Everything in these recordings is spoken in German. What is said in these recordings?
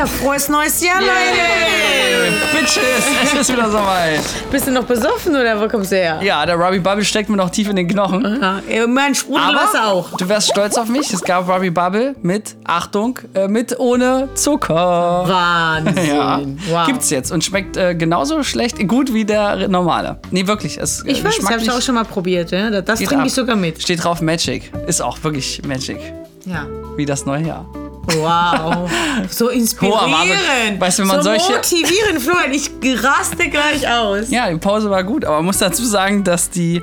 Ja, frohes neues Jahr, Leute! Bitches, es ist wieder soweit. Bist du noch besoffen oder wo kommst du her? Ja, der Robbie Bubble steckt mir noch tief in den Knochen. Ja, mein Sprudelwasser auch. du wärst stolz auf mich. Es gab Robbie Bubble mit, Achtung, äh, mit ohne Zucker. Wahnsinn. Ja, Wow. gibt's jetzt und schmeckt äh, genauso schlecht, gut wie der normale. Nee, wirklich. Es, äh, Ich weiß, ich habe geschmacklich auch schon mal probiert. Ja? Das trinke ich sogar mit. Steht drauf Magic. Ist auch wirklich Magic. Ja. Wie das neue Jahr. Wow. So Hoher inspirierend. Wahnsinn. Weißt wenn man so solche- motivierend, Florian. Ich raste gleich aus. Ja, die Pause war gut, aber man muss dazu sagen, dass die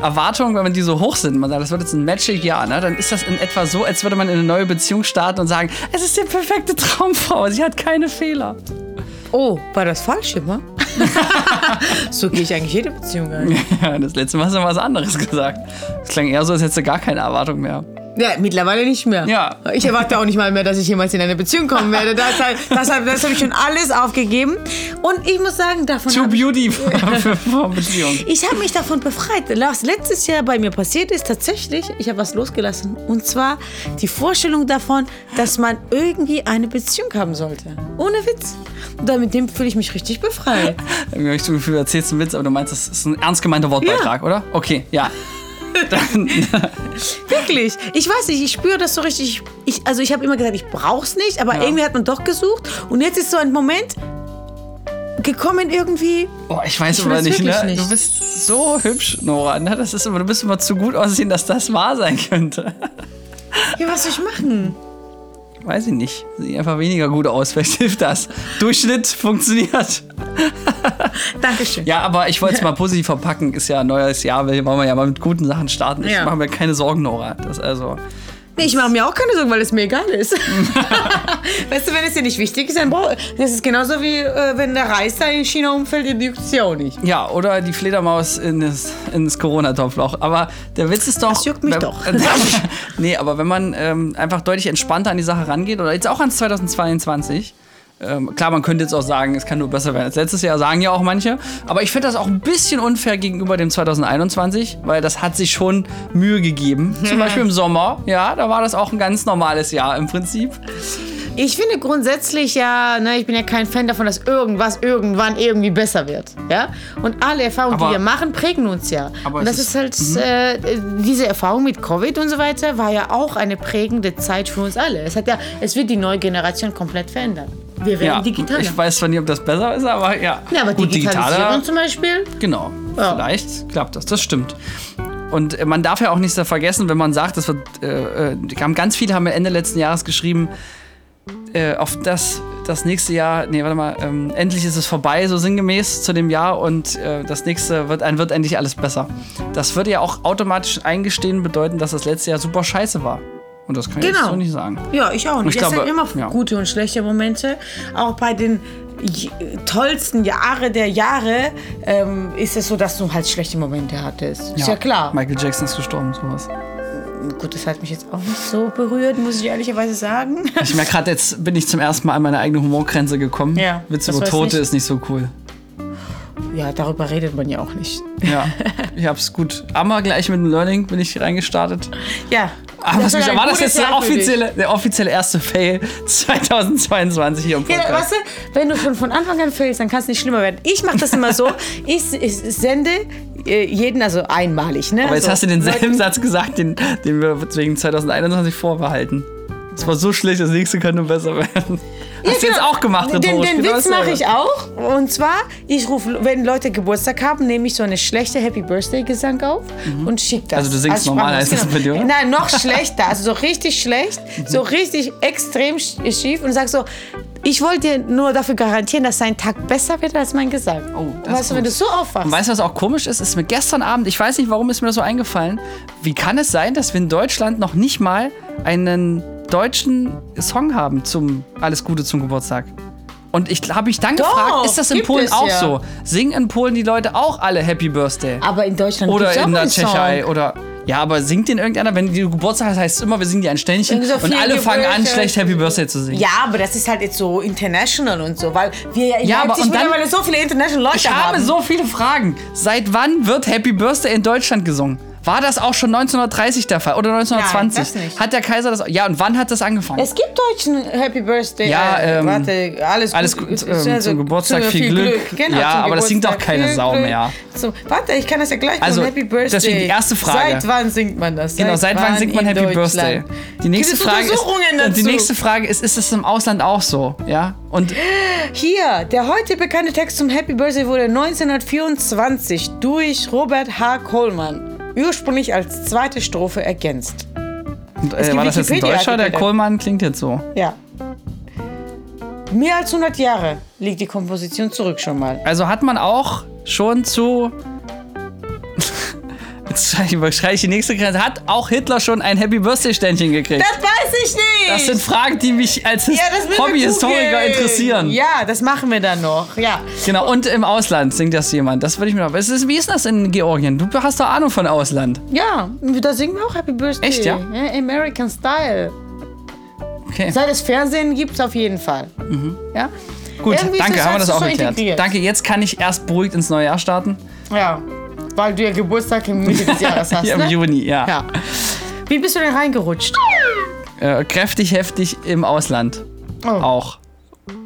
Erwartungen, wenn man die so hoch sind, man sagt, das wird jetzt ein Magic-Jahr, ne, dann ist das in etwa so, als würde man in eine neue Beziehung starten und sagen, es ist die perfekte Traumfrau, sie hat keine Fehler. Oh, war das falsch immer? so gehe ich eigentlich jede Beziehung ein. Ja, das letzte Mal hast du was anderes gesagt. Das klang eher so, als hättest du gar keine Erwartung mehr. Ja, mittlerweile nicht mehr. Ja. Ich erwarte auch nicht mal mehr, dass ich jemals in eine Beziehung kommen werde. Das, das, das, habe ich schon alles aufgegeben. Und ich muss sagen, davon Too für, für Beziehung. ich habe mich davon befreit. Was letztes Jahr bei mir passiert ist, tatsächlich, ich habe was losgelassen. Und zwar die Vorstellung davon, dass man irgendwie eine Beziehung haben sollte. Ohne Witz. Und damit dem fühle ich mich richtig befreit. Irgendwie habe ich so Gefühl, du erzählst einen Witz, aber du meinst, das ist ein ernst gemeinter Wortbeitrag, oder? Okay, ja. Dann, Wirklich. Ich weiß nicht, ich spüre das so richtig. Ich, also ich habe immer gesagt, ich brauch's nicht, aber Ja. irgendwie hat man doch gesucht. Und jetzt ist so ein Moment gekommen irgendwie. oh, ich weiß Ich aber nicht, ne? wirklich nicht. Du bist so hübsch, Nora. Ne? Das ist immer, du bist immer zu gut aussehen, dass das wahr sein könnte. Ja, was soll ich machen? Weiß ich nicht. Sieh einfach weniger gut aus. Vielleicht hilft das. Durchschnitt funktioniert. Dankeschön. Ja, aber ich wollte es mal positiv verpacken. Ist ja ein neues Jahr. Wir wollen ja mal mit guten Sachen starten. Ich Ja. mache mir keine Sorgen, Nora. Das also. Nee, ich mache mir auch keine Sorgen, weil es mir egal ist. weißt du, wenn es dir nicht wichtig ist, dann brauch, das ist genauso wie äh, wenn der Reis da in China umfällt, den juckt es ja auch nicht. Ja, oder die Fledermaus in das, in das Corona-Topfloch. Aber der Witz ist doch. Das juckt mich wenn, doch. nee, aber wenn man ähm, einfach deutlich entspannter an die Sache rangeht, oder jetzt auch ans 2022. Ähm, klar, man könnte jetzt auch sagen, es kann nur besser werden als letztes Jahr, sagen ja auch manche. Aber ich finde das auch ein bisschen unfair gegenüber dem 2021, weil das hat sich schon Mühe gegeben. Zum Beispiel im Sommer, ja, da war das auch ein ganz normales Jahr im Prinzip. Ich finde grundsätzlich ja, ne, ich bin ja kein Fan davon, dass irgendwas irgendwann irgendwie besser wird. Ja? Und alle Erfahrungen, Aber- die wir machen, prägen uns ja. Aber und das ist halt, äh, diese Erfahrung mit Covid und so weiter, war ja auch eine prägende Zeit für uns alle. Es, hat ja, es wird die neue Generation komplett verändern. Wir werden Ja, digitaler. ich weiß zwar nicht, ob das besser ist, aber ja. ja, aber Gut, Digitalisierung digitaler zum Beispiel, Genau, Ja. vielleicht klappt das, das stimmt. Und äh, man darf ja auch nicht so vergessen, wenn man sagt, das wird, äh, äh, haben ganz viele haben Ende letzten Jahres geschrieben, äh, auf das, das nächste Jahr, nee, warte mal, ähm, endlich ist es vorbei, so sinngemäß zu dem Jahr und äh, das nächste wird, ein, wird endlich alles besser. Das würde ja auch automatisch eingestehen bedeuten, dass das letzte Jahr super scheiße war. Und das kann ich jetzt Genau. so nicht sagen. Ja, ich auch nicht. Ich es glaube, sind immer ja. gute und schlechte Momente. Auch bei den tollsten Jahre der Jahre ähm, ist es so, dass du halt schlechte Momente hattest. Ist ja klar. Michael Jackson ist gestorben, sowas. Gut, das hat mich jetzt auch nicht so berührt, muss ich ehrlicherweise sagen. Ich merke gerade, jetzt bin ich zum ersten Mal an meine eigene Humorgrenze gekommen. Ja, Witz das über Tote nicht. ist nicht so cool. Ja, darüber redet man ja auch nicht. Ja, ich hab's gut. Aber gleich mit dem Learning bin ich reingestartet. Ja. Aber was war mich, war das jetzt der offizielle, der offizielle erste Fail 2022 hier im Ja, Podcast? weißt du, wenn du schon von Anfang an failst, dann kann es nicht schlimmer werden. Ich mache das immer so, ich, ich sende jeden, also einmalig. Ne? Aber jetzt also, hast du denselben Satz gesagt, den, den wir wegen 2021 vorbehalten. Es war so schlecht, das nächste könnte besser werden. Hast du jetzt genau. auch gemacht, Den, den genau Witz mache ich auch. Und zwar, ich rufe, wenn Leute Geburtstag haben, nehme ich so eine schlechte Happy Birthday Gesang auf und schicke das. Also du singst als normal, heißt das bei dir, oder? Nein, noch schlechter. Also so richtig schlecht, so richtig extrem sch- schief und sag so, ich wollte dir nur dafür garantieren, dass dein Tag besser wird als mein Gesang. Oh, das weißt du, wenn du so aufwachst. Und weißt du, was auch komisch ist? Ist mir gestern Abend, ich weiß nicht, warum ist mir das so eingefallen. Wie kann es sein, dass wir in Deutschland noch nicht mal einen deutschen Song haben zum Alles Gute zum Geburtstag? Und ich habe mich dann Doch, gefragt, ist das in Polen auch ja. so? Singen in Polen die Leute auch alle Happy Birthday? aber in Deutschland Oder in der einen Song. Tschechei oder. Ja, aber singt den irgendeiner, wenn die Geburtstag hast, heißt es immer, wir singen dir ein Ständchen so und alle fangen an, schlecht Happy Birthday zu singen. Ja, aber das ist halt jetzt so international und so, weil wir ja in Ja, aber Leipzig dann- mittlerweile so viele international Leute Ich habe haben. so viele Fragen. Seit wann wird Happy Birthday in Deutschland gesungen? War das auch schon 1930 der Fall? Oder 1920? Nein, das nicht. Hat der Kaiser das. Ja, und wann hat das angefangen? Es gibt deutschen Happy Birthday. Ja, äh, ähm, warte, alles, alles gut, gut, äh, ähm, zum Geburtstag viel Glück. Genau, Ja, aber das singt doch Geburtstag keine Sau Glück. mehr. So, warte, ich kann das ja gleich Also, machen. Happy Birthday. deswegen die erste Frage. Seit wann singt man das? Genau, seit wann singt man Happy Birthday? Die nächste, Frage ist, und die nächste Frage ist, ist es im Ausland auch so? Ja? Und Hier, der heute bekannte Text zum Happy Birthday wurde 1924 durch Robert H. Coleman ursprünglich als zweite Strophe ergänzt. Und, äh, war das jetzt ein Deutscher? Der Wikipedia-Artikel. Kohlmann klingt jetzt so. Ja. Mehr als 100 Jahre liegt die Komposition zurück schon mal. Also hat man auch schon zu. Jetzt ich die nächste Grenze. Hat auch Hitler schon ein Happy Birthday-Ständchen gekriegt? Das weiß ich nicht! Das sind Fragen, die mich als ja, Hobbyhistoriker interessieren. Ja, das machen wir dann noch. Ja. Genau, und im Ausland singt das jemand. Das würde ich mir noch. Es ist, wie ist das in Georgien? Du hast doch Ahnung von Ausland. Ja, da singen wir auch Happy Birthday. Echt, ja? American Style. Okay. Seit es Fernsehen gibt, auf jeden Fall. Ja? Gut, Irgendwie danke, haben wir das so auch geklärt. integriert. Danke, jetzt kann ich erst beruhigt ins neue Jahr starten. Ja. Weil du ja Geburtstag im Mitte des Jahres hast, ne? im Juni, ja. Ja. Wie bist du denn reingerutscht? Äh, kräftig, heftig im Ausland. Oh. Auch.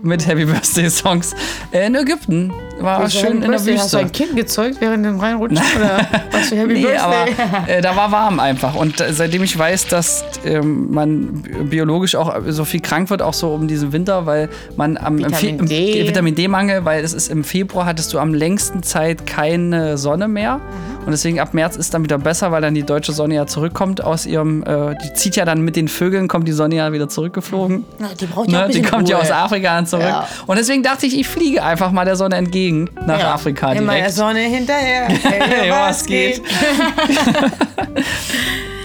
Mit Happy Birthday Songs. Äh, in Ägypten. War für schön in der Birthday? Hast du ein Wüste. Kind gezeugt während dem Reinrutschen? Oder was für Happy Nee, Birthday? aber äh, da war warm einfach. Und äh, seitdem ich weiß, dass ähm, man bi- biologisch auch so viel krank wird, auch so um diesen Winter, weil man am im Fe- Vitamin D. äh, Vitamin D-Mangel, weil es ist im Februar hattest du am längsten Zeit keine Sonne mehr. Mhm. Und deswegen ab März ist dann wieder besser, weil dann die deutsche Sonne ja zurückkommt aus ihrem, äh, die zieht ja dann mit den Vögeln, kommt die Sonne ja wieder zurückgeflogen. Na, die braucht ja auch Ne? ein Die kommt ja Ruhe. aus Afrika dann zurück. Ja. Und deswegen dachte ich, ich fliege einfach mal der Sonne entgegen nach Ja. Afrika Immer der direkt. Sonne hinterher. Hey, was geht?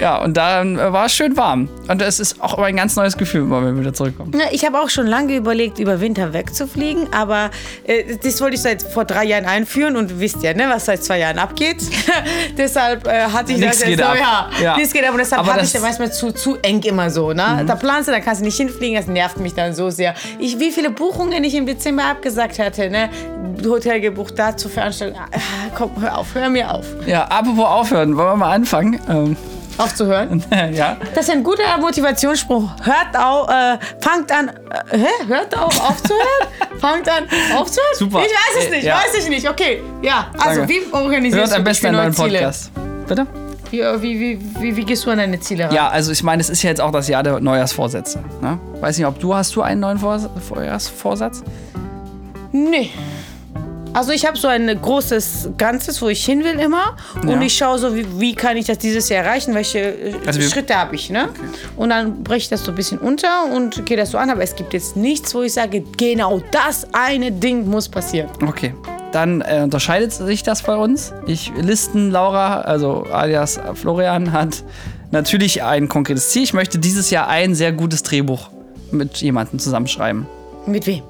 Ja, und dann äh, war es schön warm. Und es ist auch immer ein ganz neues Gefühl, wenn wir wieder zurückkommen. Ja, ich habe auch schon lange überlegt, über Winter wegzufliegen, aber äh, das wollte ich seit vor drei Jahren einführen und wisst ja, ne, was seit zwei Jahren abgeht. deshalb äh, hatte ich Nix das geht jetzt so, ab. ja, Ja. nichts geht ab und deshalb Aber hatte Mhm. ich dann manchmal zu, zu eng immer so, ne? Da planst du, dann kannst du nicht hinfliegen, das nervt mich dann so sehr. Ich, wie viele Buchungen ich im Dezember abgesagt hatte, ne? Hotel gebucht, da zur Veranstaltung. Ah, komm, hör auf, hör mir auf. Ja, apropos aufhören, wollen wir mal anfangen? Ähm, Aufzuhören. ja. Das ist ein guter Motivationsspruch. Hört auf, äh, fangt an, äh, hä? Hört auf, aufzuhören? fangt an, aufzuhören? Super. Ich weiß es Äh, nicht, ja. weiß ich nicht. Okay, ja. Also, Danke. wie organisierst Hört du am besten für einen neue neuen Ziele? Podcast. Bitte? Wie, äh, wie, wie, wie, wie gehst du an deine Ziele ran? Ja, also ich meine, es ist ja jetzt auch das Jahr der Neujahrsvorsätze. Ne? Weiß nicht, ob du hast du einen neuen Vors Neujahrsvorsatz? Nee. Also ich habe so ein großes Ganzes, wo ich hin will immer. Und Ja. ich schaue so, wie, wie kann ich das dieses Jahr erreichen, welche äh, Also Schritte habe ich. Ne? Und dann breche ich das so ein bisschen unter und gehe das so an. Aber es gibt jetzt nichts, wo ich sage, genau das eine Ding muss passieren. Okay. Dann äh, unterscheidet sich das bei uns. Ich listen Laura, also alias Florian, hat natürlich ein konkretes Ziel. Ich möchte dieses Jahr ein sehr gutes Drehbuch mit jemandem zusammenschreiben. Mit wem?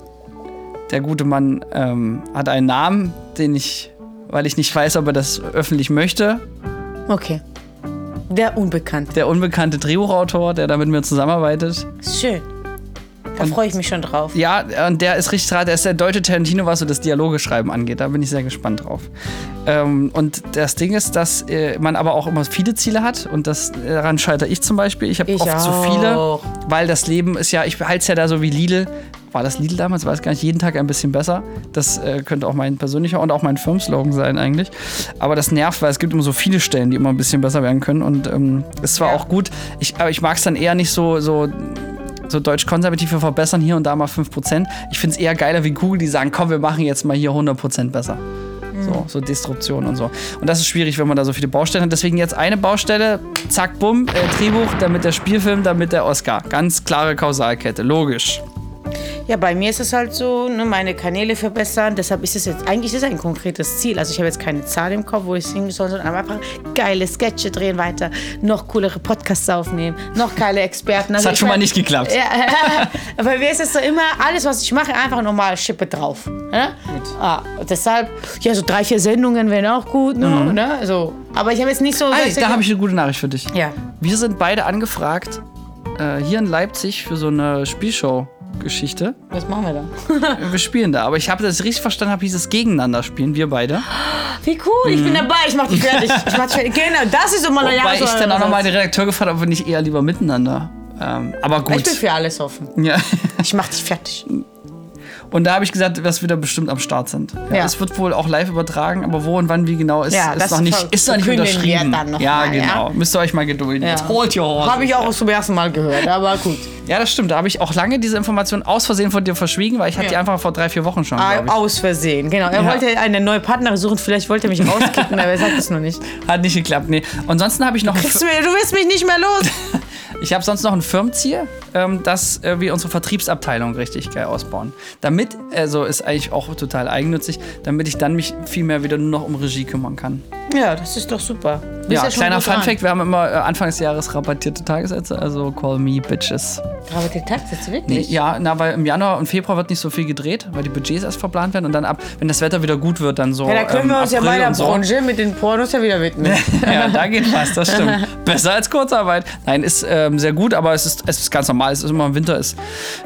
Der gute Mann ähm, hat einen Namen, den ich, weil ich nicht weiß, ob er das öffentlich möchte. Okay. Der Unbekannte. Der unbekannte Drehbuchautor, der da mit mir zusammenarbeitet. Schön. Da freue ich mich schon drauf. Ja, und der ist richtig dran. Der ist der deutsche Tarantino, was so das Dialogeschreiben angeht. Da bin ich sehr gespannt drauf. Ähm, und das Ding ist, dass äh, man aber auch immer viele Ziele hat. Und das, daran scheitere ich zum Beispiel. Ich habe oft zu viele, auch. weil das Leben ist ja, ich halte es ja da so wie Lidl. War das Lidl damals? Weiß gar nicht. Jeden Tag ein bisschen besser. Das äh, könnte auch mein persönlicher und auch mein Firmenslogan sein eigentlich. Aber das nervt, weil es gibt immer so viele Stellen, die immer ein bisschen besser werden können. Und ähm, ist zwar auch gut, ich, aber ich mag es dann eher nicht so, so so deutsch-konservative verbessern hier und da mal 5%. Ich finde es eher geiler wie Google, die sagen, komm, wir machen jetzt mal hier 100% besser. So, so Destruktion und so. Und das ist schwierig, wenn man da so viele Baustellen hat. Deswegen jetzt eine Baustelle, zack, bumm, äh, Drehbuch, damit der Spielfilm, damit der Oscar. Ganz klare Kausalkette, logisch. Ja, bei mir ist es halt so, ne, meine Kanäle verbessern. Deshalb ist es jetzt, eigentlich ist es ein konkretes Ziel. Also ich habe jetzt keine Zahl im Kopf, wo ich singen soll, sondern einfach geile Sketche drehen weiter, noch coolere Podcasts aufnehmen, noch geile Experten. Das Also hat ich schon mal nicht geklappt. Ja, bei mir ist es so immer, alles, was ich mache, einfach nochmal Schippe drauf. Ne? Ah, deshalb, ja, so drei, vier Sendungen wären auch gut. Ne? Ne? So. Aber ich habe jetzt nicht so... Ey, da habe ich eine gute Nachricht für dich. Ja. Wir sind beide angefragt, äh, hier in Leipzig für so eine Spielshow Geschichte. Was machen wir da? Wir spielen da. Aber ich habe das richtig verstanden, habe hieß es gegeneinander spielen, wir beide. Wie cool, ich bin dabei, ich mach dich fertig. Ich mach dich fertig. Genau, das ist eine Wobei ich dann auch nochmal den Redakteur gefragt habe, ob wir nicht eher lieber miteinander. Ähm, aber gut. Ich bin für alles offen. ja. Ich mach dich fertig. Und da habe ich gesagt, dass wir da bestimmt am Start sind. Ja, Ja. Es wird wohl auch live übertragen, aber wo und wann, wie genau, ist, Ja, ist das noch nicht, ist noch nicht unterschrieben. noch ja, mal, ja? genau. Müsst ihr euch mal gedulden. Ja. Holt your horses. Habe ich auch zum ersten Mal gehört, aber gut. Ja, das stimmt. Da habe ich auch lange diese Information aus Versehen von dir verschwiegen, weil ich hatte die einfach vor drei, vier Wochen schon, Ah. Aus Versehen, genau. Er Ja. wollte eine neue Partnerin suchen, vielleicht wollte er mich rauskicken, aber er sagt es noch nicht. Hat nicht geklappt, nee. Und ansonsten habe ich noch du, du wirst mich nicht mehr los. Ich habe sonst noch ein Firmenziel, ähm, dass äh, wir unsere Vertriebsabteilung richtig geil ausbauen. Damit, also ist eigentlich auch total eigennützig, damit ich dann mich viel mehr wieder nur noch um Regie kümmern kann. Ja, das ist doch super. Ja, schon kleiner. Funfact, wir haben immer äh, Anfang des Jahres rabattierte Tagessätze, also call me bitches. Aber der Tag jetzt Nee, wirklich? ja, na, weil im Januar und Februar wird nicht so viel gedreht, weil die Budgets erst verplant werden und dann ab, wenn das Wetter wieder gut wird, dann so. Ja, da können wir ähm, uns ja April bei der so. Branche mit den Pornos ja wieder widmen. ja, da geht was, das stimmt. Besser als Kurzarbeit. Nein, ist ähm, sehr gut, aber es ist, es ist ganz normal. Es ist immer im Winter. Ist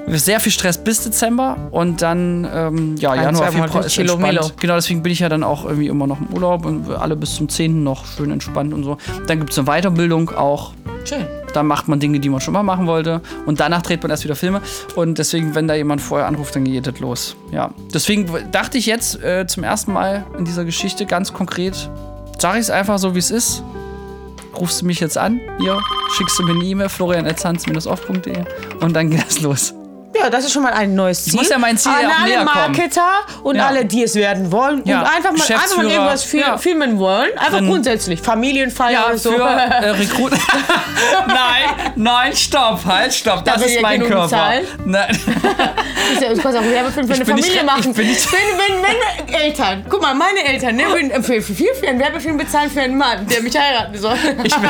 sehr viel Stress bis Dezember und dann, ähm, ja, Ein, Januar, Februar ist entspannt. Genau, deswegen bin ich ja dann auch irgendwie immer noch im Urlaub und wir alle bis zum 10. noch schön entspannt und so. Dann gibt es eine Weiterbildung auch. Schön. Da macht man Dinge, die man schon mal machen wollte. Und danach dreht man erst wieder Filme. Und deswegen, wenn da jemand vorher anruft, dann geht das los. Ja. Deswegen dachte ich jetzt äh, zum ersten Mal in dieser Geschichte ganz konkret, sage ich es einfach so, wie es ist. Rufst du mich jetzt an, hier, schickst du mir eine E-Mail, florian.zanz-off.de und dann geht das los. Ja, das ist schon mal ein neues Ziel. muss ja mein Ziel An auch alle näher kommen. Marketer und Ja. alle, die es werden wollen Ja. und einfach mal, einfach mal irgendwas fi Ja. filmen wollen. Einfach Drin. grundsätzlich. Familienfeier Ja, oder so. für äh, Rekrut. nein, nein, stopp, halt, stopp. Das Da wird ist mein Körper. bezahlt. Nein. ich kann auch Werbefilm für eine bin nicht Familie re- machen. ich bin nicht- wenn, wenn, wenn Eltern, guck mal, meine Eltern, ne, würden für, für viel für einen Werbefilm bezahlen für einen Mann, der mich heiraten soll. Ich bin,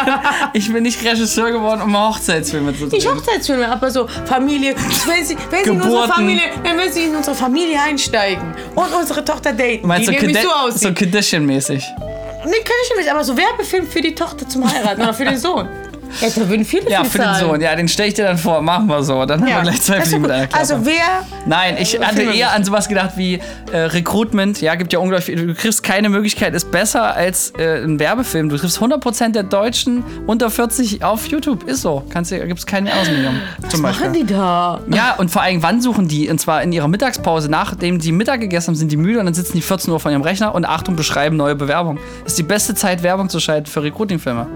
ich bin nicht Regisseur geworden, um Hochzeitsfilme zu drehen. Ich Hochzeitsfilme, aber so Familie, wenn sie, wenn sie in unsere. Familie, wenn wir sie in unsere Familie einsteigen und unsere Tochter daten, Meinst die du nämlich so so aussieht. Condition-mäßig? Nee, kann ich nicht, aber so Werbefilm für die Tochter zum Heiraten oder für den Sohn. Ja, da würden viele Ja, für den zahlen. Sohn. Ja, den stelle ich dir dann vor. Machen wir so. Dann haben wir gleich zwei ist Fliegen mit einer Klappe. Also wer Nein, ich hatte Filme eher an sowas gedacht wie äh, Recruitment. Ja, gibt ja unglaublich viel. Du kriegst keine Möglichkeit, ist besser als äh, ein Werbefilm. Du triffst 100% der Deutschen unter 40 auf YouTube. Ist so. Kannst du, gibt's keine Ausnahme. Zum Beispiel. machen die da? Ja, und vor allem, wann suchen die? Und zwar in ihrer Mittagspause, nachdem die Mittag gegessen haben, sind die müde und dann sitzen die 14 Uhr vor ihrem Rechner und Achtung, beschreiben neue Bewerbung. Das ist die beste Zeit, Werbung zu schalten für Recruiting-Filme.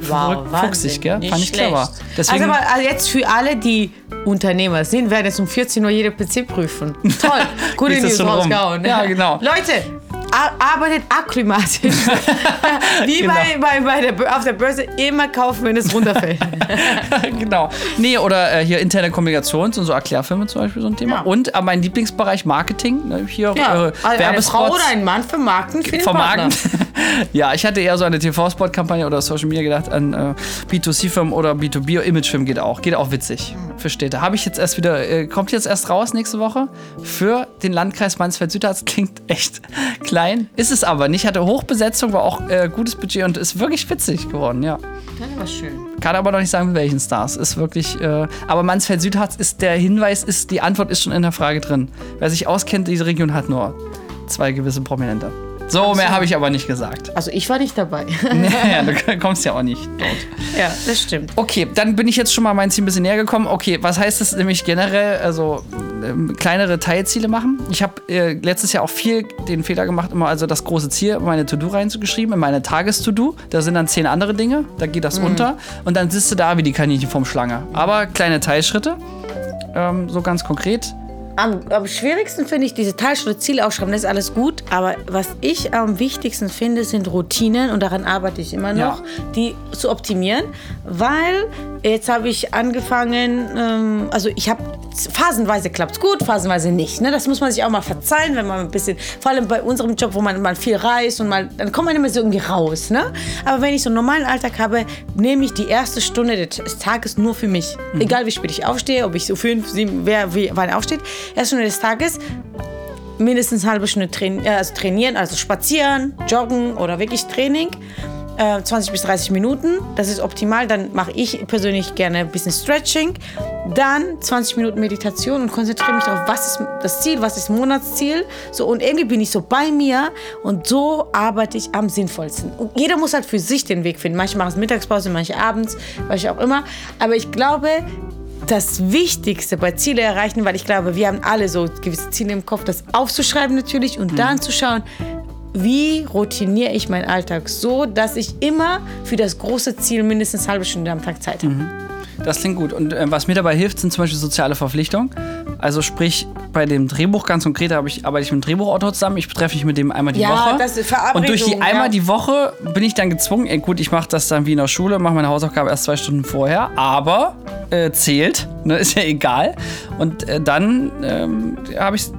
Verrückt, fuchsig, gell? Nicht Fand ich schlecht. clever. Deswegen- also, aber jetzt für alle, die Unternehmer sind, werden jetzt um 14 Uhr jede PC prüfen. Toll, gute News rausgehauen. Ja, genau. Leute, arbeitet aklimatisch. Wie Genau. bei, bei, bei der, auf der Börse immer kaufen, wenn es runterfällt. genau. Nee, oder äh, hier interne Kommunikations- und so Erklärfilme zum Beispiel so ein Thema. Ja. Und äh, mein Lieblingsbereich Marketing. Ne, hier Ja, äh, eine Werbespots. Frau oder ein Mann vermarkten für den vermarkten. Ja, ich hatte eher so eine TV-Spot-Kampagne oder Social Media gedacht an äh, B2C-Firmen oder B2B. Imagefilm geht auch. Geht auch witzig für Städte. Habe ich jetzt erst wieder, äh, kommt jetzt erst raus nächste Woche für den Landkreis Mansfeld-Südharz. Klingt echt klein. Ist es aber nicht. Hatte Hochbesetzung, war auch äh, gutes Budget und ist wirklich witzig geworden, ja. Das war schön. Kann aber noch nicht sagen, mit welchen Stars. Ist wirklich. Äh, aber Mansfeld-Südharz ist der Hinweis, ist, die Antwort ist schon in der Frage drin. Wer sich auskennt, diese Region hat nur zwei gewisse Prominente. So, mehr habe ich aber nicht gesagt. Also ich war nicht dabei. naja, du kommst ja auch nicht dort. ja, das stimmt. Okay, dann bin ich jetzt schon mal mein Ziel ein bisschen näher gekommen. Okay, was heißt das nämlich generell? Also ähm, kleinere Teilziele machen. Ich habe äh, letztes Jahr auch viel den Fehler gemacht, immer also das große Ziel in meine To-Do reinzugeschrieben, in meine Tages-To-Do. Da sind dann zehn andere Dinge, da geht das unter. Und dann sitzt du da wie die Kaninchen vom Schlange. Aber kleine Teilschritte, ähm, so ganz konkret. Am, am schwierigsten finde ich diese Teilschritte, Ziele aufschreiben, das ist alles gut. Aber was ich am wichtigsten finde, sind Routinen und daran arbeite ich immer noch, Ja. die zu optimieren. Weil jetzt habe ich angefangen, ähm, also ich habe phasenweise klappt es gut, phasenweise nicht. Ne? Das muss man sich auch mal verzeihen, wenn man ein bisschen, vor allem bei unserem Job, wo man mal viel reist und mal, dann kommt man immer so irgendwie raus. Ne? Aber wenn ich so einen normalen Alltag habe, nehme ich die erste Stunde des Tages nur für mich. Egal wie spät ich aufstehe, ob ich so fünf, sieben, wer wie, wann aufsteht. Stunde des Tages mindestens eine halbe Stunde train äh, also trainieren, also spazieren, joggen oder wirklich Training. Äh, 20 bis 30 Minuten, das ist optimal. Dann mache ich persönlich gerne ein bisschen Stretching dann 20 Minuten Meditation und konzentriere mich darauf, was ist das Ziel, was ist Monatsziel. So, und irgendwie bin ich so bei mir und so arbeite ich am sinnvollsten. Und jeder muss halt für sich den Weg finden. Manche machen es Mittagspause, manche abends, manche auch immer. Aber ich glaube, das Wichtigste bei Ziele erreichen, weil ich glaube, wir haben alle so gewisse Ziele im Kopf, das aufzuschreiben natürlich und dann zu schauen, wie routiniere ich meinen Alltag so, dass ich immer für das große Ziel mindestens eine halbe Stunde am Tag Zeit habe. Das klingt gut. Und äh, was mir dabei hilft, sind zum Beispiel soziale Verpflichtungen. Also sprich, bei dem Drehbuch ganz konkret habe ich, arbeite ich mit dem Drehbuchautor zusammen. Ich treffe mich mit dem einmal die Ja, Woche. das ist und durch die einmal ja. die Woche bin ich dann gezwungen, ey, gut, ich mache das dann wie in der Schule, mache meine Hausaufgabe erst zwei Stunden vorher, aber äh, zählt, ne, ist ja egal. Und äh, dann ähm, habe ich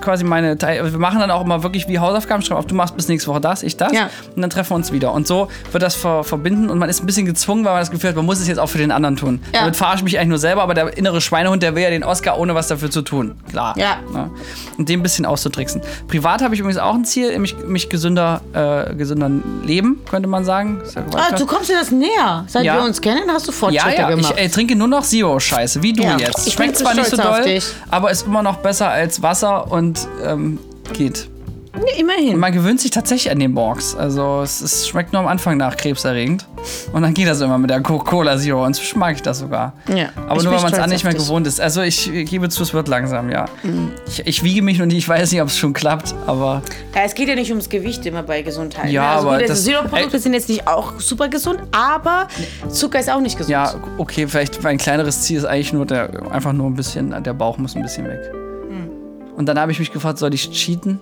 quasi meine Teil wir machen dann auch immer wirklich wie Hausaufgaben schreiben auf du machst bis nächste Woche das ich das Ja. und dann treffen wir uns wieder und so wird das ver verbinden und man ist ein bisschen gezwungen weil man das Gefühl hat man muss es jetzt auch für den anderen tun Ja. damit verarsche ich mich eigentlich nur selber aber der innere Schweinehund der will ja den Oscar ohne was dafür zu tun klar Ja. Ne? und den ein bisschen auszutricksen privat habe ich übrigens auch ein Ziel mich, mich gesünder äh, gesünder leben könnte man sagen ja Ah, du kommst dir das näher. Seit Ja. wir uns kennen, hast du Fortschritte ja, ja, gemacht. ich ey, trinke nur noch Zero-Scheiße, wie du jetzt. ich Schmeckt zwar nicht so doll, aber ist immer noch besser als Wasser und ähm, geht. Nee, immerhin. Man gewöhnt sich tatsächlich an den Borgs. Also es, es schmeckt nur am Anfang nach krebserregend. Und dann geht das immer mit der Coca-Cola Zero. Inzwischen mag ich das sogar. Ja, Aber nur, weil man es an nicht mehr dich. gewohnt ist. Also ich gebe zu, es wird langsam, ja. Mhm. Ich, ich wiege mich noch nicht, ich weiß nicht, ob es schon klappt, aber Ja, es geht ja nicht ums Gewicht immer bei Gesundheit. Ja, ne? also aber gut, das- Zero-Produkte sind jetzt nicht auch super gesund, aber Zucker ist auch nicht gesund. ja, okay, vielleicht mein kleineres Ziel ist eigentlich nur der, einfach nur ein bisschen, der Bauch muss ein bisschen weg. Und dann habe ich mich gefragt, soll ich cheaten?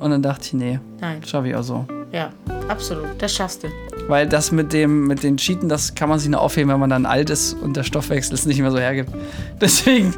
Und dann dachte ich, nee, Nein. schaffe ich auch so. Ja, absolut. Das schaffst du. Weil das mit dem mit den Cheaten, das kann man sich nur aufheben, wenn man dann alt ist und der Stoffwechsel es nicht mehr so hergibt. Deswegen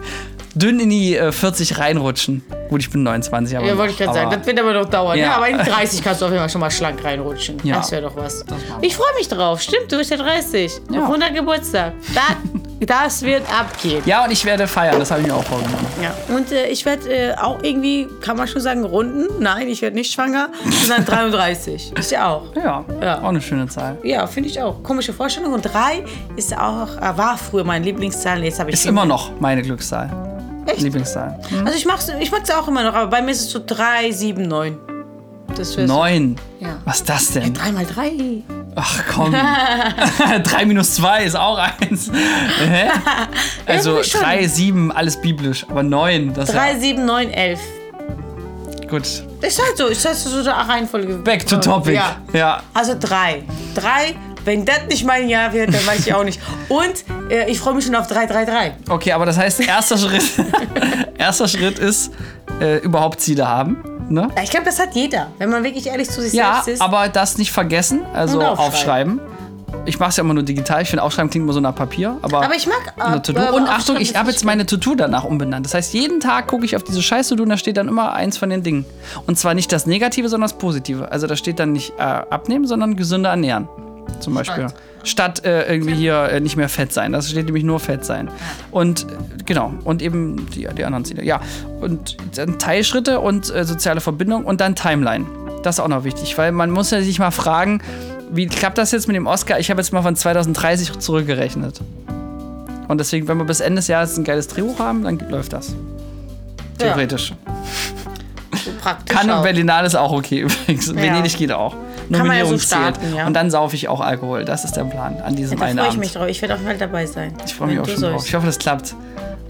dünn in die äh, 40 reinrutschen. Gut, ich bin 29, aber. Ja, wollte ich gerade sagen. Das wird aber noch dauern. Ja. Ja, aber in 30 kannst du auf jeden Fall schon mal schlank reinrutschen. Ja. Das wäre doch was. Ich freue mich drauf. Stimmt, du bist ja 30. Ja. 100 Geburtstag. Da, das wird abgehen. Ja, und ich werde feiern, das habe ich mir auch vorgenommen. Ja. Und äh, ich werde äh, auch irgendwie, kann man schon sagen, runden. Nein, ich werde nicht schwanger, sondern 33. Ist ja auch. Ja, Ja. auch eine schöne Zahl. Ja, finde ich auch. Komische Vorstellung. Und drei ist auch, äh, war früher meine Lieblingszahl. Jetzt habe ich Ist immer noch meine Glückszahl. Echt? Lieblingszahl. Also ich mag's, ich mag's auch immer noch, aber bei mir ist es so 3, 7, 9. Das wäre so. Neun. Ja. Was ist das denn? 3 mal 3. Ach komm. 3 minus 2 ist auch eins. Hä? Also Irgendwie schon. 3, 7, alles biblisch. Aber 9, das ist 3, 7, 9, 11. ja gut. Ist halt so, ist halt so eine Reihenfolge. Back to topic. Ja. ja. Also 3. 3, wenn das nicht mein Jahr wird, dann weiß ich auch nicht. Und äh, ich freue mich schon auf 3, 3, 3. Okay, aber das heißt, erster Schritt, erster Schritt ist, äh, überhaupt Ziele haben. Ne? Ja, Ich glaube, das hat jeder, wenn man wirklich ehrlich zu sich Ja, selbst ist. aber das nicht vergessen, also Und aufschreiben. aufschreiben. Ich mache es ja immer nur digital. Ich finde, aufschreiben klingt immer so nach Papier. Aber, Aber ich mag, eine äh, To-Do. aber Und Achtung, ich habe jetzt meine To-Do danach umbenannt. Das heißt, jeden Tag gucke ich auf diese scheiß To-Do und da steht dann immer eins von den Dingen. Und zwar nicht das Negative, sondern das Positive. Also da steht dann nicht äh, abnehmen, sondern gesünder ernähren. Zum Beispiel. Statt äh, irgendwie hier äh, nicht mehr fett sein. Das steht nämlich nur fett sein. Und äh, genau. Und eben die, die anderen Ziele. Ja. Und dann Teilschritte und äh, soziale Verbindung und dann Timeline. Das ist auch noch wichtig, weil man muss ja sich mal fragen, wie klappt das jetzt mit dem Oscar? Ich habe jetzt mal von 2030 zurückgerechnet. Und deswegen, wenn wir bis Ende des Jahres ein geiles Drehbuch haben, dann läuft das. Ja. Theoretisch. so praktisch. Kann und. Berlinale ist auch okay übrigens. Venedig geht auch. Kann man ja so starten, ja. Und dann saufe ich auch Alkohol. Das ist der Plan an diesem Da einen freue ich Abend. mich drauf. Ich werde jeden Fall dabei sein. Ich freue mich auch schon drauf. Ich hoffe, das klappt.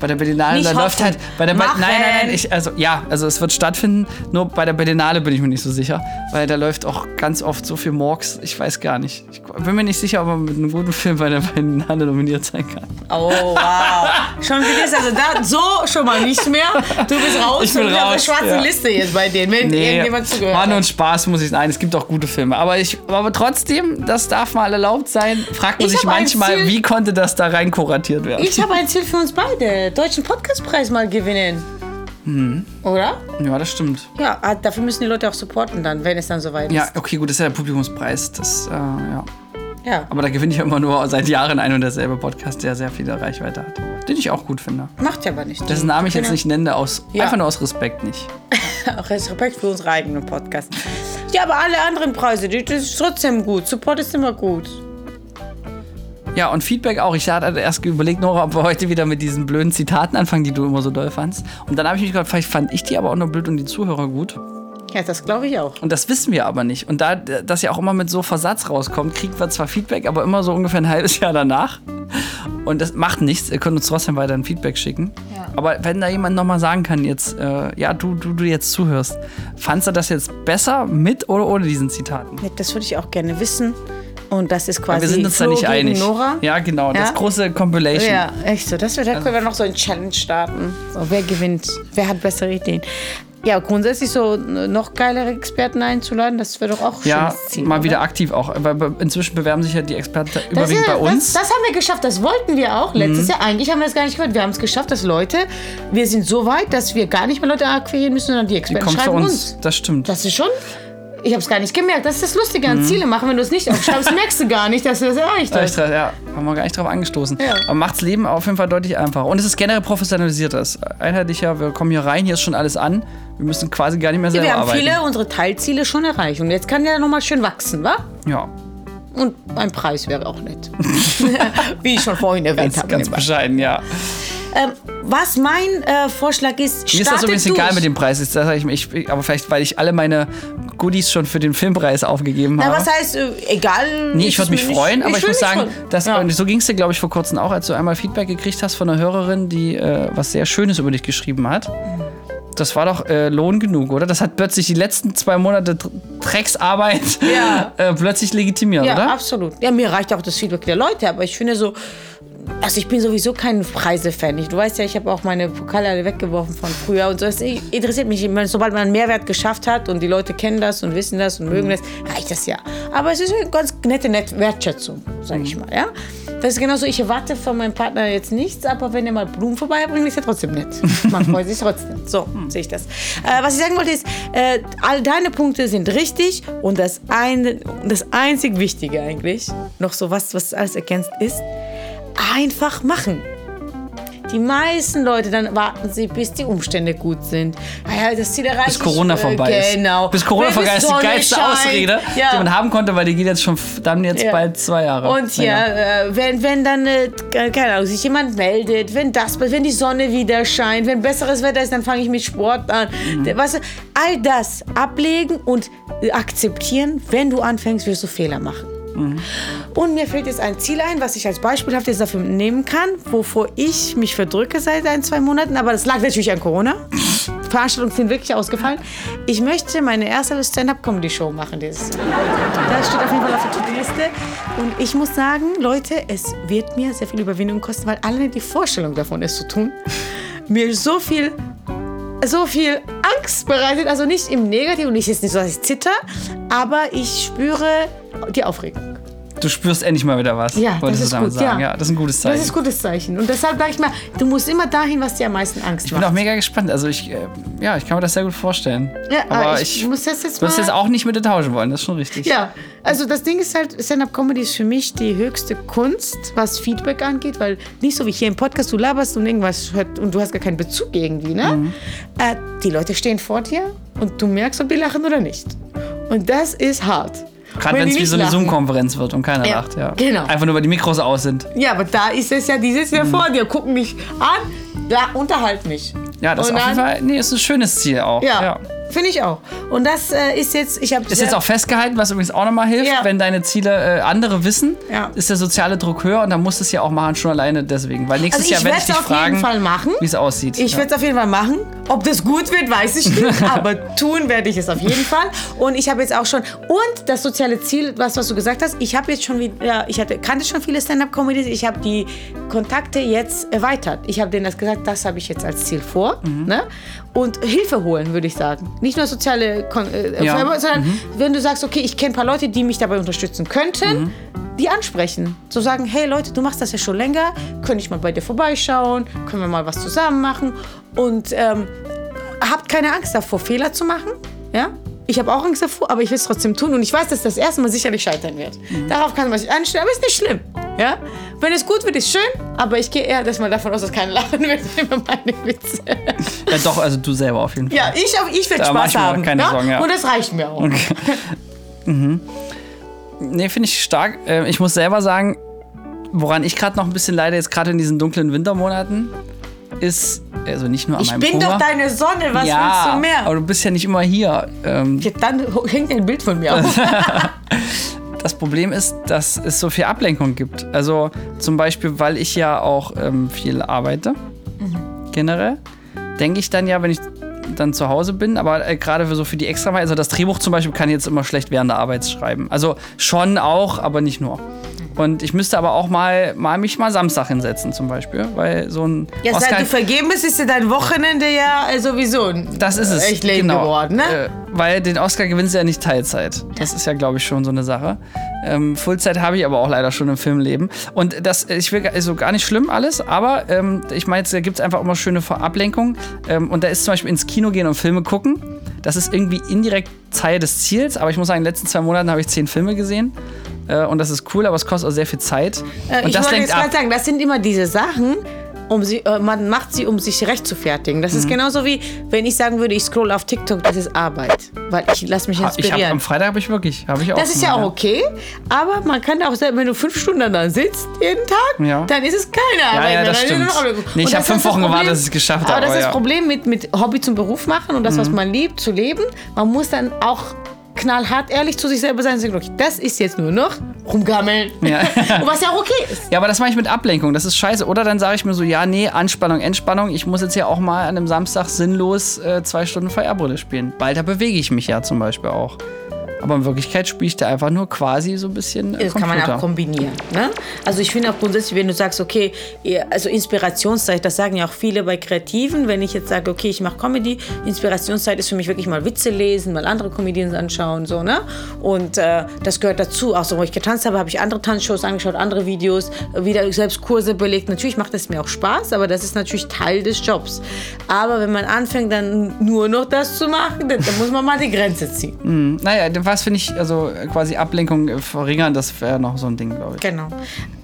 Bei der Berlinale, Nicht da läuft halt. Bei der Be- nein, nein, nein. Ich, also, ja, also es wird stattfinden. Nur bei der Berlinale bin ich mir nicht so sicher. Weil da läuft auch ganz oft so viel Morgs. Ich weiß gar nicht. Ich bin mir nicht sicher, ob man mit einem guten Film bei der Berlinale nominiert sein kann. Oh, wow. schon gelesen. Also da, so schon mal nicht mehr. Du bist raus. Ich bin bist auf der raus, schwarzen ja. Liste jetzt bei denen, wenn irgendjemand zugehört war nur ein. Spaß, muss ich sagen. Es gibt auch gute Filme. Aber, ich, aber trotzdem, das darf mal erlaub sein. Fragt man Ich sich manchmal, wie konnte das da rein kuratiert werden? Ich habe ein Ziel für uns beide. Deutschen Podcastpreis mal gewinnen. Mhm. Oder? ja, das stimmt. Ja, ah, dafür müssen die Leute auch supporten dann, wenn es dann soweit ist. Ja, okay, gut, das ist ja der Publikumspreis. Das, äh, ja. Ja. Aber da gewinne ich immer nur seit Jahren ein und derselbe Podcast, der sehr viel Reichweite hat. Den ich auch gut finde. Macht ja aber nicht. Dessen Namen ich jetzt nicht nenne, aus, Ja. einfach nur aus Respekt nicht. Auch Respekt für unsere eigenen Podcasts. Ja, aber alle anderen Preise, die, das ist trotzdem gut. Support ist immer gut. Ja, und Feedback auch. Ich hatte erst überlegt, Nora, ob wir heute wieder mit diesen blöden Zitaten anfangen, die du immer so doll fandst. Und dann habe ich mich gedacht, vielleicht fand ich die aber auch nur blöd und die Zuhörer gut. Ja, das glaube ich auch. Und das wissen wir aber nicht. Und da das ja auch immer mit so Versatz rauskommt, kriegen wir zwar Feedback, aber immer so ungefähr ein halbes Jahr danach. Und das macht nichts. Ihr könnt uns trotzdem weiter ein Feedback schicken. Ja. Aber wenn da jemand nochmal sagen kann, jetzt, äh, ja, du, du, du jetzt zuhörst, fandst du das jetzt besser mit oder ohne diesen Zitaten? Das würde ich auch gerne wissen. Und das ist Aber quasi wir sind uns da Flo nicht gegen einig. Nora. Ja, genau. Das Ja? große Compilation. Ja, echt so. Das wird, da können wir noch so ein Challenge starten. So, wer gewinnt? Wer hat bessere Ideen? Ja, grundsätzlich so noch geilere Experten einzuladen, das wäre doch auch Ja, Ziel. mal oder? wieder aktiv auch. Weil inzwischen bewerben sich ja die Experten Das, überwiegend ist, bei uns. Das, das haben wir geschafft, das wollten wir auch letztes Jahr. Eigentlich haben wir das gar nicht gehört. Wir haben es geschafft, dass Leute, wir sind so weit, dass wir gar nicht mehr Leute akquirieren müssen, sondern die die Experten kommt zu schreiben uns. uns. Das stimmt. Das ist schon. Ich habe es gar nicht gemerkt. Das ist das Lustige Mhm. an Ziele machen. Wenn du es nicht aufschreibst, merkst du gar nicht, dass du das erreicht hast. ja, haben wir gar nicht drauf angestoßen. Ja. Aber macht's Leben auf jeden Fall deutlich einfacher. Und es ist generell professionalisierter. Es ist einheitlicher, wir kommen hier rein, hier ist schon alles an. Wir müssen quasi gar nicht mehr selber Wir haben arbeiten. viele unsere Teilziele schon erreicht. Und jetzt kann der nochmal schön wachsen, wa? Ja, Und ein Preis wäre auch nett. Wie ich schon vorhin erwähnt ganz, habe. ganz bescheiden, ja. Ähm, was mein äh, Vorschlag ist, Mir ist das übrigens durch. egal mit dem Preis. Das sag ich, ich, aber vielleicht, weil ich alle meine Goodies schon für den Filmpreis aufgegeben Na, habe. was heißt, äh, egal. Nee, ist ich würde mich freuen, nicht- aber ich muss sagen, dass, ja. und so ging es dir, glaube ich, vor kurzem auch, als du einmal Feedback gekriegt hast von einer Hörerin, die äh, was sehr Schönes über dich geschrieben hat. Das war doch äh, Lohn genug, oder? Das hat plötzlich die letzten zwei Monate Dr- Drecksarbeit Ja. äh, plötzlich legitimiert, Ja, oder? absolut. Ja, mir reicht auch das Feedback der Leute, aber ich finde so, also ich bin sowieso kein Preise-Fan. Ich- Du weißt ja, ich habe auch meine Pokale alle weggeworfen von früher und so. Das interessiert mich. Ich meine, Sobald man einen Mehrwert geschafft hat und die Leute kennen das und wissen das und mögen das, reicht das ja. Aber es ist eine ganz nette Net Wertschätzung, sage ich mal. Ja? Das ist genauso, ich erwarte von meinem Partner jetzt nichts, aber wenn er mal Blumen vorbeibringt, ist er trotzdem nett. Man freut sich trotzdem. So sehe ich das. Äh, was ich sagen wollte ist, äh, all deine Punkte sind richtig und das, eine, das einzig Wichtige eigentlich, noch so was, was alles ergänzt ist, einfach machen. Die meisten Leute, dann warten sie, bis die Umstände gut sind. Ah ja, das Ziel erreicht Bis Corona ich, äh, vorbei ist. Genau. Bis Corona vorbei ist die geilste scheint. Ausrede, Ja. die man haben konnte, weil die geht jetzt schon dann jetzt Ja. bald zwei Jahre. Und länger. ja, äh, wenn, wenn dann, äh, keine Ahnung, sich jemand meldet, wenn das, wenn die Sonne wieder scheint, wenn besseres Wetter ist, dann fange ich mit Sport an. Mhm. Weißt du, all das ablegen und äh, akzeptieren, wenn du anfängst, wirst du Fehler machen. Mhm. Und mir fällt jetzt ein Ziel ein, was ich als beispielhaft jetzt dafür nehmen kann, wovor ich mich verdrücke seit ein, zwei Monaten. Aber das lag natürlich an Corona. Veranstaltungen sind wirklich ausgefallen. Ich möchte meine erste Stand-Up-Comedy-Show machen. Das steht auf jeden Fall auf der To-Do-Liste. Und ich muss sagen, Leute, es wird mir sehr viel Überwindung kosten, weil alleine die Vorstellung davon, es zu tun, mir so viel so viel Angst bereitet. Also nicht im Negativen, und nicht jetzt nicht so, dass ich zitter, aber ich spüre die Aufregung. Du spürst endlich mal wieder was, Ja, das ist gut. sagen. Ja. Ja. das ist ein gutes Zeichen. Das ist ein gutes Zeichen. Und deshalb sage ich mal, du musst immer dahin, was dir am meisten Angst ich bin macht. auch mega gespannt. Also ich, äh, ja, ich kann mir das sehr gut vorstellen. Ja, aber ich, ich, muss das jetzt du mal... jetzt auch nicht mit dir tauschen wollen, das ist schon richtig. Ja, also das Ding ist halt, Stand-Up-Comedy ist für mich die höchste Kunst, was Feedback angeht, weil nicht so wie hier im Podcast, du laberst und irgendwas hört und du hast gar keinen Bezug irgendwie, ne? Mhm. Äh, die Leute stehen vor dir und du merkst, ob die lachen oder nicht. Und das ist hart. Gerade wenn es wie so eine. Zoom-Konferenz wird und keiner Ja, lacht. Ja. genau. Einfach nur, weil die Mikros aus sind. Ja, aber da ist es ja, die sitzen Mhm. ja vor dir, gucken mich an, ja, unterhalt mich. Ja, das ist auf jeden Fall nee, ist ein schönes Ziel auch. Ja, finde ich auch. Und das äh, ist jetzt, ich habe Ist jetzt auch festgehalten, was übrigens auch nochmal hilft, Ja. wenn deine Ziele äh, andere wissen, Ja. ist der soziale Druck höher und dann musst du es ja auch machen, schon alleine deswegen. Weil nächstes Also ich Jahr werde ich es dich auf jeden fragen, Fall machen. wie es aussieht. Ich ja. werde es auf jeden Fall machen. Ob das gut wird, weiß ich nicht. aber tun werde ich es auf jeden Fall. Und ich habe jetzt auch schon. Und das soziale Ziel, was, was du gesagt hast, ich habe jetzt schon wieder. Ich hatte, kannte schon viele Stand-Up-Comedies. Ich habe die Kontakte jetzt erweitert. Ich habe denen das gesagt, das habe ich jetzt als Ziel vor. Mhm. Ne? Und Hilfe holen, würde ich sagen. Nicht nur soziale, Kon äh, Ja. Mhm. sondern wenn du sagst, okay, ich kenne ein paar Leute, die mich dabei unterstützen könnten. Mhm. Die ansprechen. So sagen, hey Leute, du machst das ja schon länger, könnte ich mal bei dir vorbeischauen, können wir mal was zusammen machen. Und ähm, habt keine Angst davor, Fehler zu machen. Ja? Ich habe auch Angst davor, aber ich will es trotzdem tun. Und ich weiß, dass das erste Mal sicherlich scheitern wird. Darauf kann man sich einstellen, aber ist nicht schlimm. Ja? Wenn es gut wird, ist schön, aber ich gehe eher dass davon aus, dass keiner lachen wird über meine Witze. ja, doch, also du selber auf jeden Fall. Ja, ich, ich mach Spaß ich haben. keine ja? Sorgen, ja. Und das reicht mir auch. Nee, finde ich stark. Äh, Ich muss selber sagen, woran ich gerade noch ein bisschen leide, jetzt gerade in diesen dunklen Wintermonaten, ist, also nicht nur an Ich meinem bin Hunger. doch deine Sonne, was ja, willst du mehr? aber du bist ja nicht immer hier. Ähm, Ja, dann hängt ein Bild von mir auf. Das Problem ist, dass es so viel Ablenkung gibt. Also zum Beispiel, weil ich ja auch ähm, viel arbeite, generell, denke ich dann ja, wenn ich dann zu Hause bin, aber äh, gerade für so für die Extra, also das Drehbuch zum Beispiel kann ich jetzt immer schlecht während der Arbeit schreiben. Also schon auch, aber nicht nur. Und ich müsste aber auch mal, mal mich mal Samstag hinsetzen zum Beispiel, weil so ein Ja, seit du vergeben bist, ist ja dein Wochenende ja äh, sowieso das ist es. echt lame genau. geworden, ne? Äh, weil den Oscar gewinnst du ja nicht Teilzeit. Das ist ja, glaube ich, schon so eine Sache. Ähm, Fullzeit habe ich aber auch leider schon im Filmleben. Und das, ich will also gar nicht schlimm alles, aber ähm, ich meine, da gibt es einfach immer schöne Ablenkungen. Ähm, und da ist zum Beispiel ins Kino gehen und Filme gucken. Das ist irgendwie indirekt Teil des Ziels, aber ich muss sagen, in den letzten zwei Monaten habe ich zehn Filme gesehen. Äh, und das ist cool, aber es kostet auch sehr viel Zeit. Äh, und ich das wollte jetzt gerade sagen, das sind immer diese Sachen, um sie, äh, man macht sie, um sich recht zu fertigen. Das ist Mhm. genauso wie, wenn ich sagen würde, ich scroll auf TikTok, das ist Arbeit. Weil ich lasse mich Ich habe inspirieren. am Freitag habe ich wirklich, habe ich auch. das ist ja auch okay, aber man kann auch sagen, wenn du fünf Stunden da sitzt, jeden Tag, Ja. dann ist es keine Arbeit. ja, mehr, das ist stimmt. Nee, ich habe fünf ist das Wochen gewartet, dass ich es geschafft Aber habe. das ist ja. das Problem mit, mit Hobby zum Beruf machen und das, Mhm. was man liebt, zu leben. Man muss dann auch knallhart ehrlich zu sich selber sein und sagen, okay, das ist jetzt nur noch rumgammeln. Ja. was ja auch okay ist. Ja, aber das mache ich mit Ablenkung. Das ist scheiße. Oder dann sage ich mir so, ja, nee, Anspannung, Entspannung. Ich muss jetzt ja auch mal an einem Samstag sinnlos äh, zwei Stunden VR-Brille spielen. Bald da bewege ich mich ja zum Beispiel auch. Aber in Wirklichkeit spiele ich da einfach nur quasi so ein bisschen äh, Das kann man auch kombinieren. Ne? Also ich finde auch grundsätzlich, wenn du sagst, okay, also Inspirationszeit, das sagen ja auch viele bei Kreativen, wenn ich jetzt sage, okay, ich mache Comedy, Inspirationszeit ist für mich wirklich mal Witze lesen, mal andere Comedians anschauen, so, ne? Und äh, das gehört dazu. Auch so, wo ich getanzt habe, habe ich andere Tanzshows angeschaut, andere Videos, wieder selbst Kurse belegt. Natürlich macht es mir auch Spaß, aber das ist natürlich Teil des Jobs. Aber wenn man anfängt, dann nur noch das zu machen, dann, dann muss man mal die Grenze ziehen. Naja, was finde ich, also äh, quasi Ablenkung äh, verringern, das wäre noch so ein Ding, glaube ich. Genau.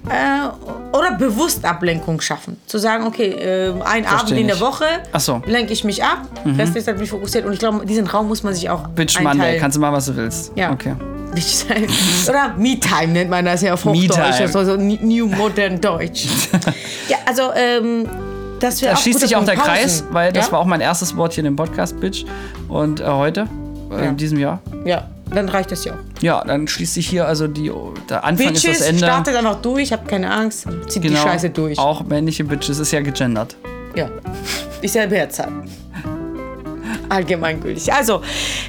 Äh, oder bewusst Ablenkung schaffen. Zu sagen, okay, äh, ein Abend in der. Woche so. lenke ich mich ab, restlich bin ich fokussiert. Und ich glaube, diesen Raum muss man sich auch Bitch Monday, einteilen. kannst du machen, was du willst. Ja. Okay. Oder Me-Time nennt man das ja auf Hochdeutsch. Also so New Modern Deutsch. ja, also ähm, das wäre Da auch schließt sich auch der Punkt. Kreis, Pausen. weil das ja? war auch mein erstes Wort hier in dem Podcast, Bitch. Und äh, heute, äh, Ja. in diesem Jahr. Ja, dann reicht das ja auch. Ja, dann schließt sich hier also die, der Anfang ist Bitches, das Ende. startet einfach durch, habt keine Angst, zieht die Scheiße durch. Genau. Auch männliche Bitches ist ja gegendert. Ja, ich selber Herzzahl. Allgemeingültig. Also,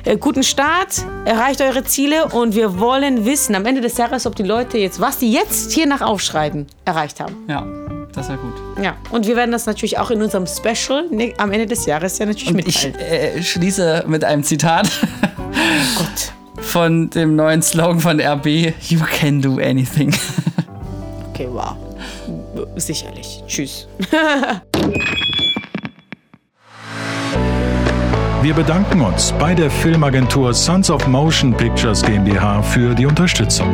äh, guten Start, erreicht eure Ziele und wir wollen wissen am Ende des Jahres, ob die Leute jetzt, was die jetzt hier nach Aufschreiben erreicht haben. Ja, das ist ja gut. Ja, und wir werden das natürlich auch in unserem Special ne, am Ende des Jahres ja natürlich Ich mitteilen. äh, schließe mit einem Zitat Gott. Von dem neuen Slogan von RB: You can do anything. Okay, wow. Sicherlich. Tschüss. Wir bedanken uns bei der Filmagentur Sons of Motion Pictures GmbH für die Unterstützung.